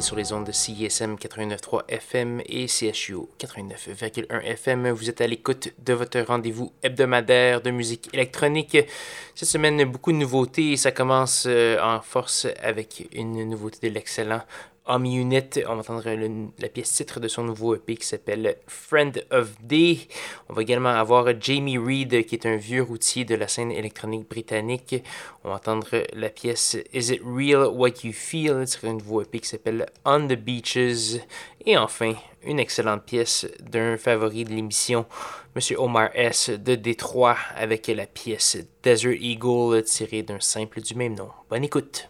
sur les ondes de CISM 89.3 FM et CHU 89.1 FM. Vous êtes à l'écoute de votre rendez-vous hebdomadaire de musique électronique. Cette semaine, beaucoup de nouveautés. Ça commence euh, en force avec une nouveauté de l'excellent On va entendre la pièce titre de son nouveau EP qui s'appelle Friend of Day. On va également avoir Jamie Reed, qui est un vieux routier de la scène électronique britannique. On va entendre la pièce Is It Real What You Feel un nouveau EP qui s'appelle On the Beaches. Et enfin, une excellente pièce d'un favori de l'émission, Monsieur Omar S. de Détroit, avec la pièce Desert Eagle tirée d'un simple du même nom. Bonne écoute!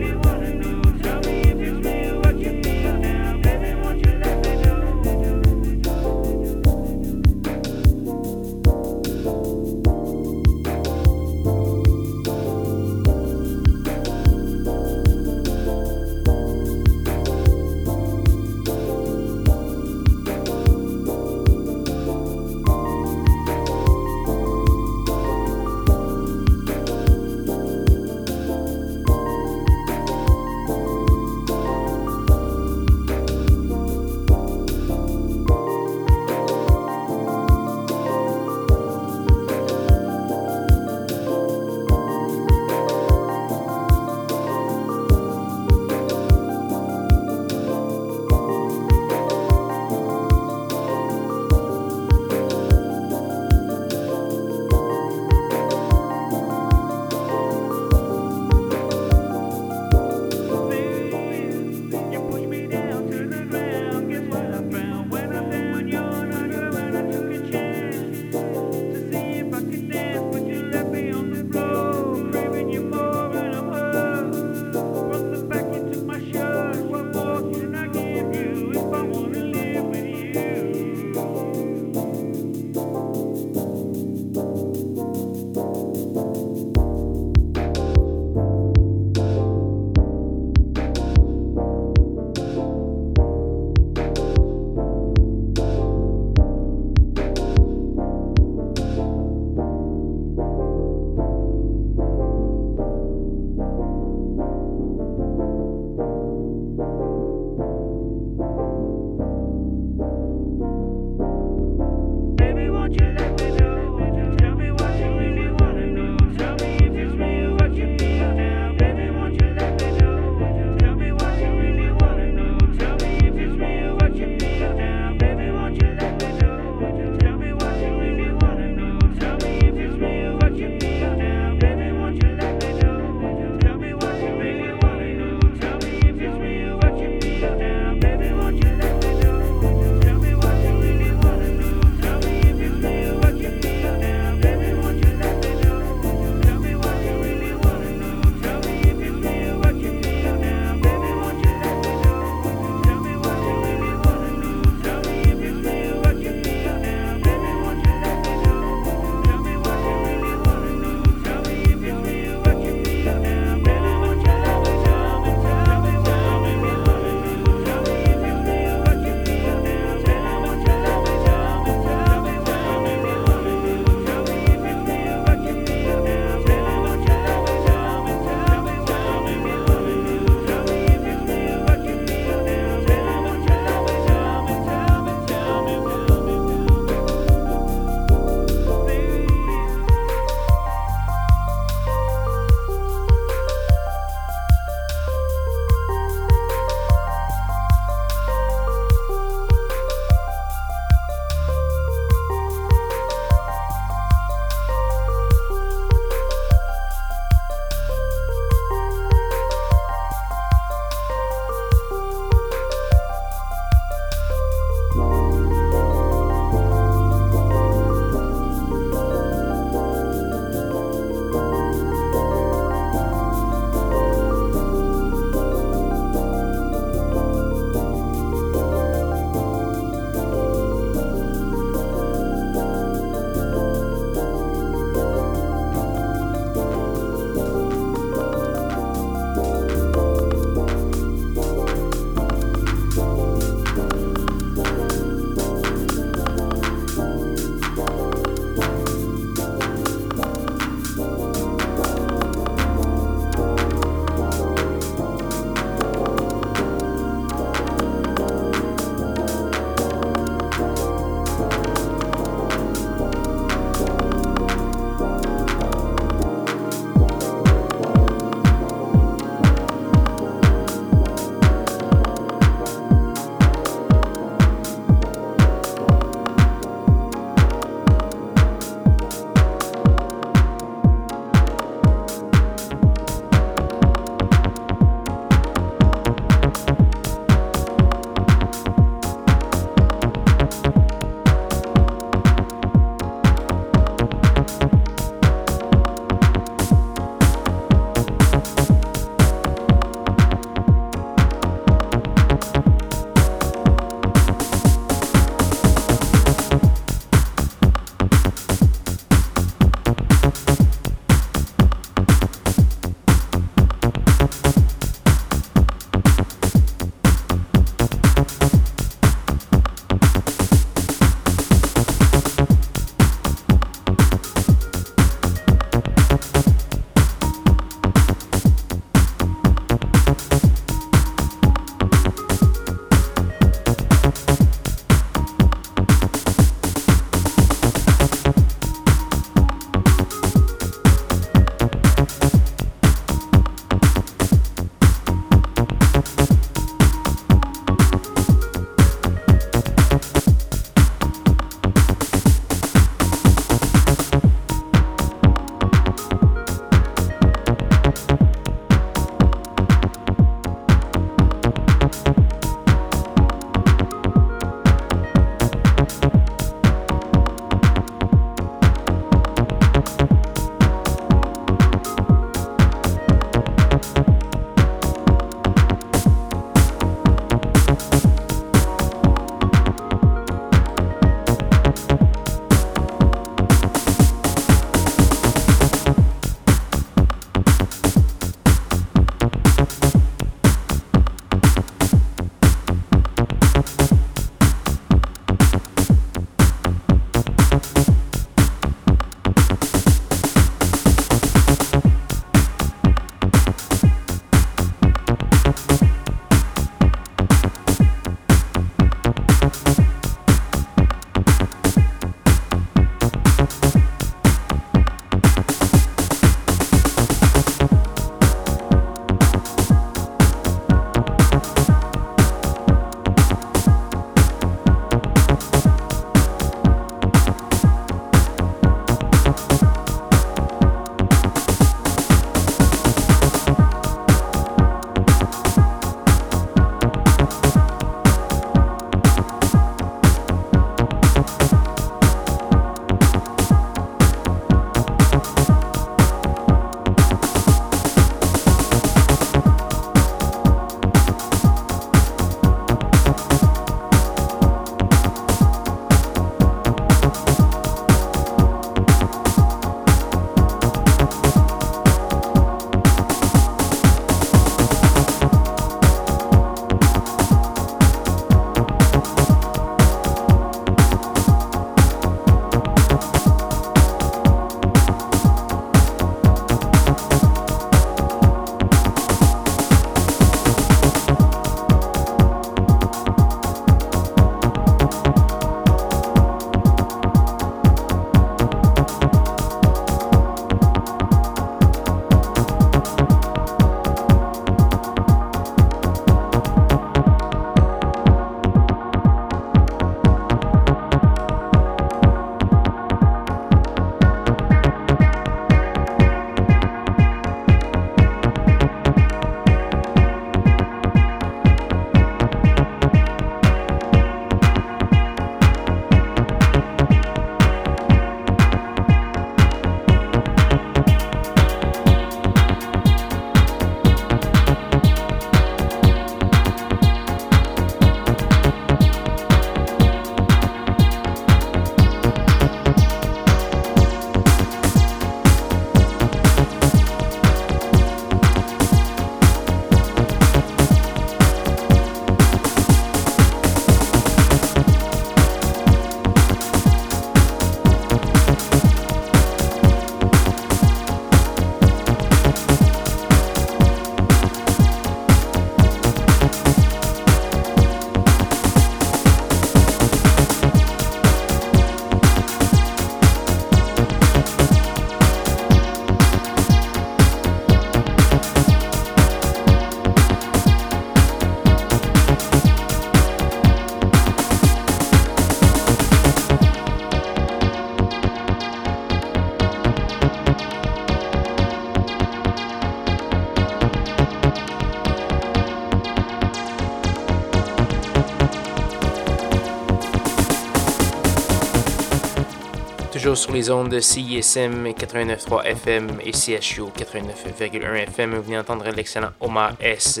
Toujours sur les ondes de CISM 89.3 FM et CHU 89.1 FM. Vous venez d'entendre l'excellent Omar S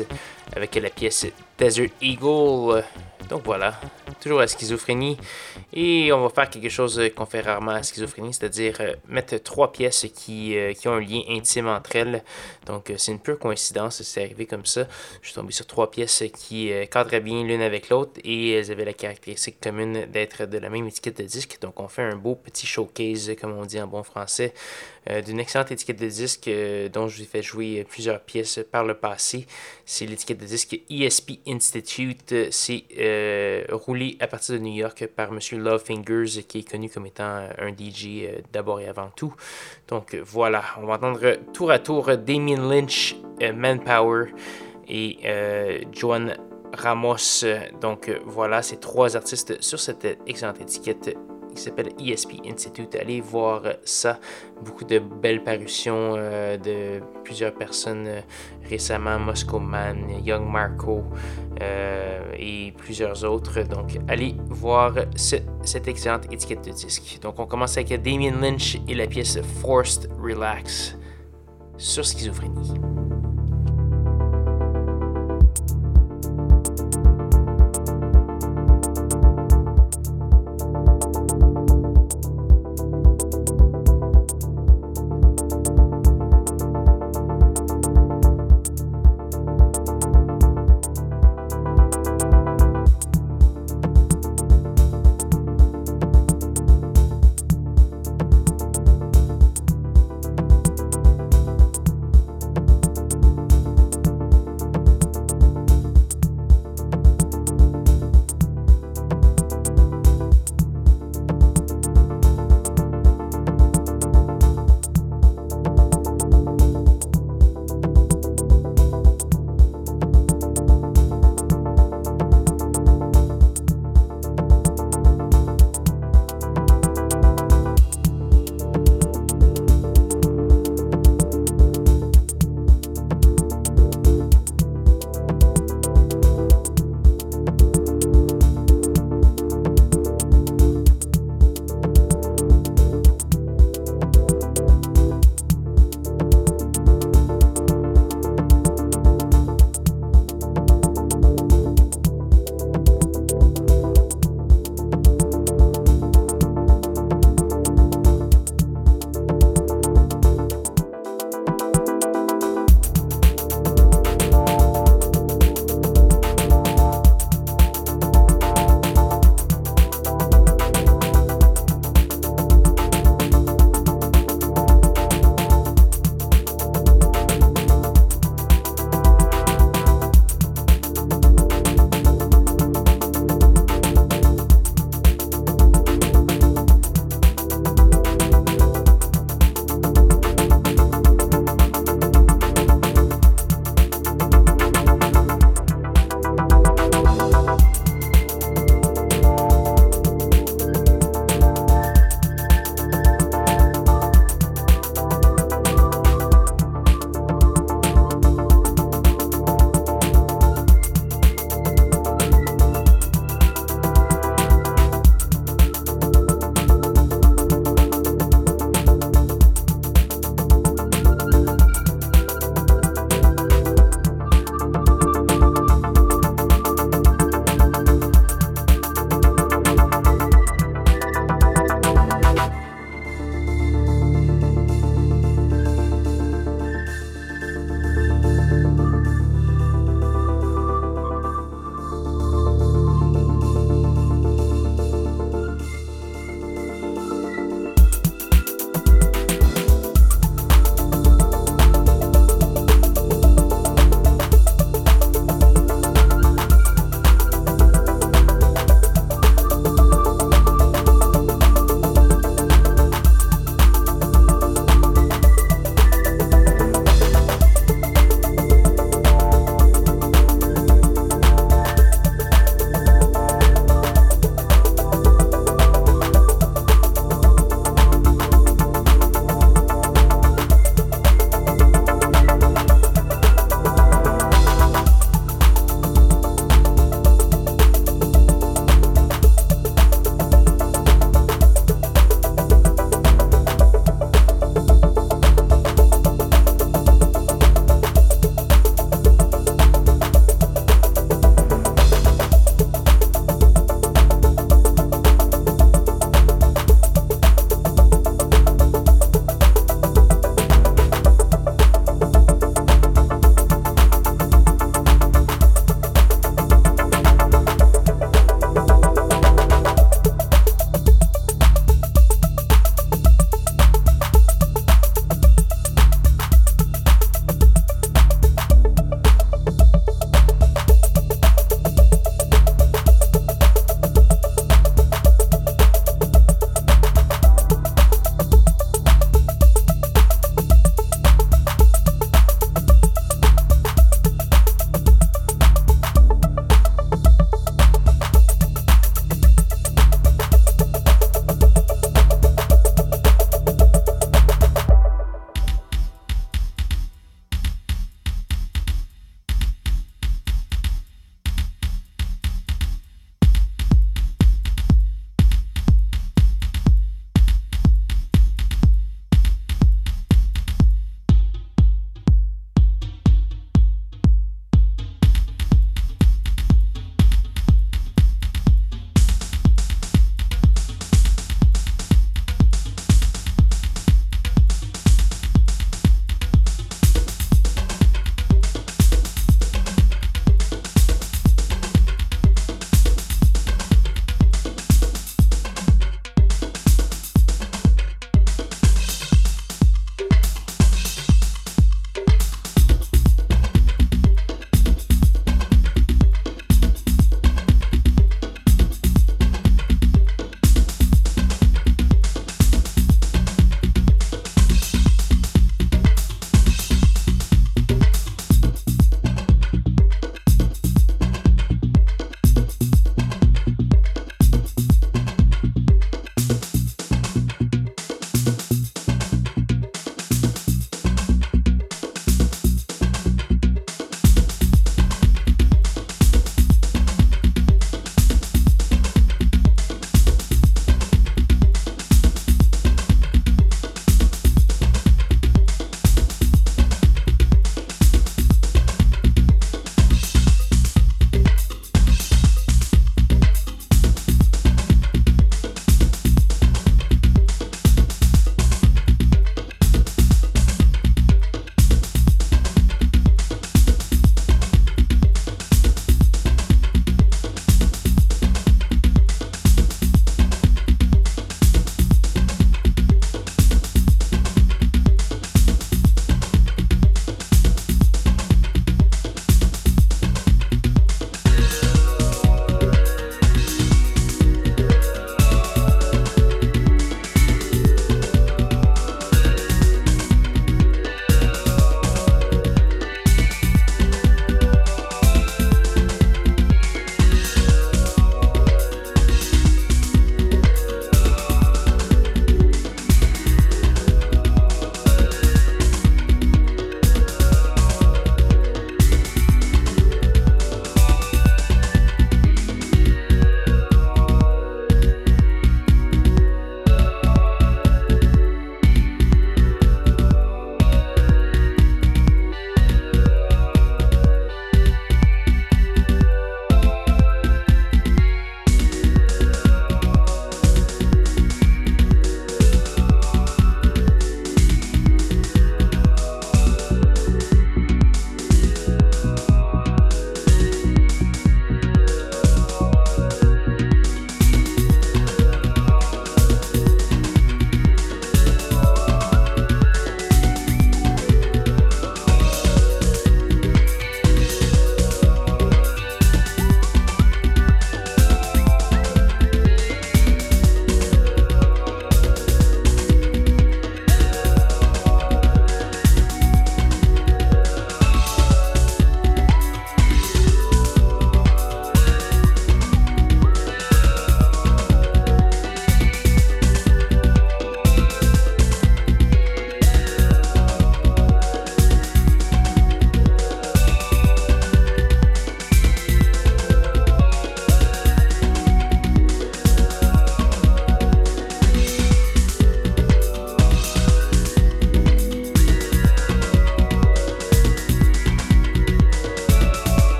avec la pièce Desert Eagle. Donc voilà, toujours la schizophrénie. Et on va faire quelque chose qu'on fait rarement à schizophrénie, c'est-à-dire euh, mettre trois pièces qui, euh, qui, ont un lien intime entre elles. Donc euh, c'est une pure coïncidence, c'est arrivé comme ça. Je suis tombé sur trois pièces qui cadraient bien l'une avec l'autre et elles avaient la caractéristique commune d'être de la même étiquette de disque. Donc on fait un beau petit showcase, comme on dit en bon français, d'une excellente étiquette de disque dont je vous ai fait jouer plusieurs pièces par le passé. C'est l'étiquette de disque ESP Institute. C'est roulé à partir de New York par M. Love Fingers, qui est connu comme étant un DJ euh, d'abord et avant tout. Donc voilà, on va entendre tour à tour Damien Lynch, euh, Manpower et euh, Joan Ramos. Donc voilà, ces trois artistes sur cette excellente étiquette qui s'appelle ESP Institute. Allez voir ça. Beaucoup de belles parutions euh, de plusieurs personnes euh, récemment, Moscow Man, Young Marco euh, et plusieurs autres. Donc allez voir cette excellente étiquette de disque. Donc on commence avec Damien Lynch et la pièce Forced Relax sur schizophrénie.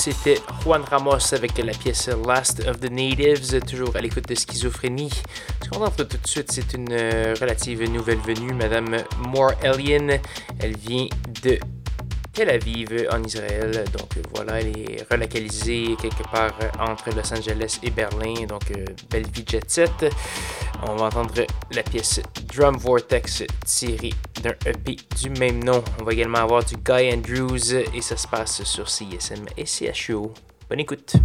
C'était Juan Ramos avec la pièce Last of the Natives, toujours à l'écoute de schizophrénie. Ce qu'on entend tout de suite, c'est une euh, relative nouvelle venue, Madame Moore Alien. Elle vient Tel Aviv en Israël. Donc voilà, elle est relocalisée quelque part entre Los Angeles et Berlin. Donc belle vie jet set. On va entendre la pièce Drum Vortex tirée d'un EP du même nom. On va également avoir du Guy Andrews et ça se passe sur CSM et CHU. Bonne écoute.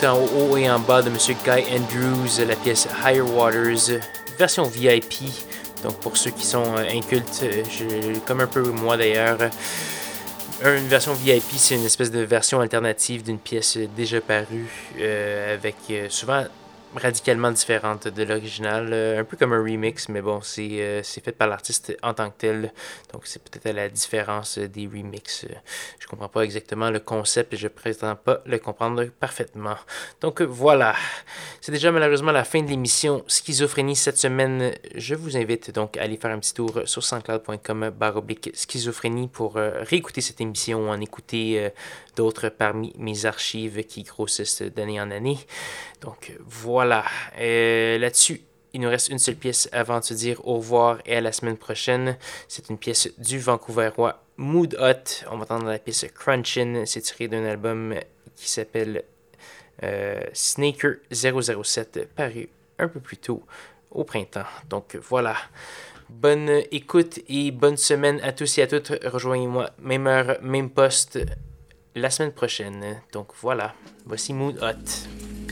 Tout en haut et en bas de M. Guy Andrews, la pièce Higher Waters, version VIP. Donc pour ceux qui sont euh, incultes, comme un peu moi d'ailleurs, Une version VIP, c'est une espèce de version alternative d'une pièce déjà parue, euh, avec euh, souvent radicalement différente de l'original, euh, un peu comme un remix, mais bon, c'est euh, fait par l'artiste en tant que tel, donc c'est peut-être la différence des remixes. Je comprends pas exactement le concept et je prétends pas le comprendre parfaitement. Donc voilà, c'est déjà malheureusement la fin de l'émission Schizophrénie cette semaine. Je vous invite donc à aller faire un petit tour sur sanscloud.com baroblique schizophrénie pour euh, réécouter cette émission ou en écouter d'autres parmi mes archives qui grossissent d'année en année. Donc voilà, euh, là-dessus, il nous reste une seule pièce avant de se dire au revoir et à la semaine prochaine. C'est une pièce du Vancouverois Mood Hot. On va entendre la pièce Crunchin. C'est tiré d'un album qui s'appelle euh, Snaker 007, paru un peu plus tôt au printemps. Donc voilà. Bonne écoute et bonne semaine à tous et à toutes. Rejoignez-moi, même heure, même poste, la semaine prochaine. Donc voilà, voici Mood Hot.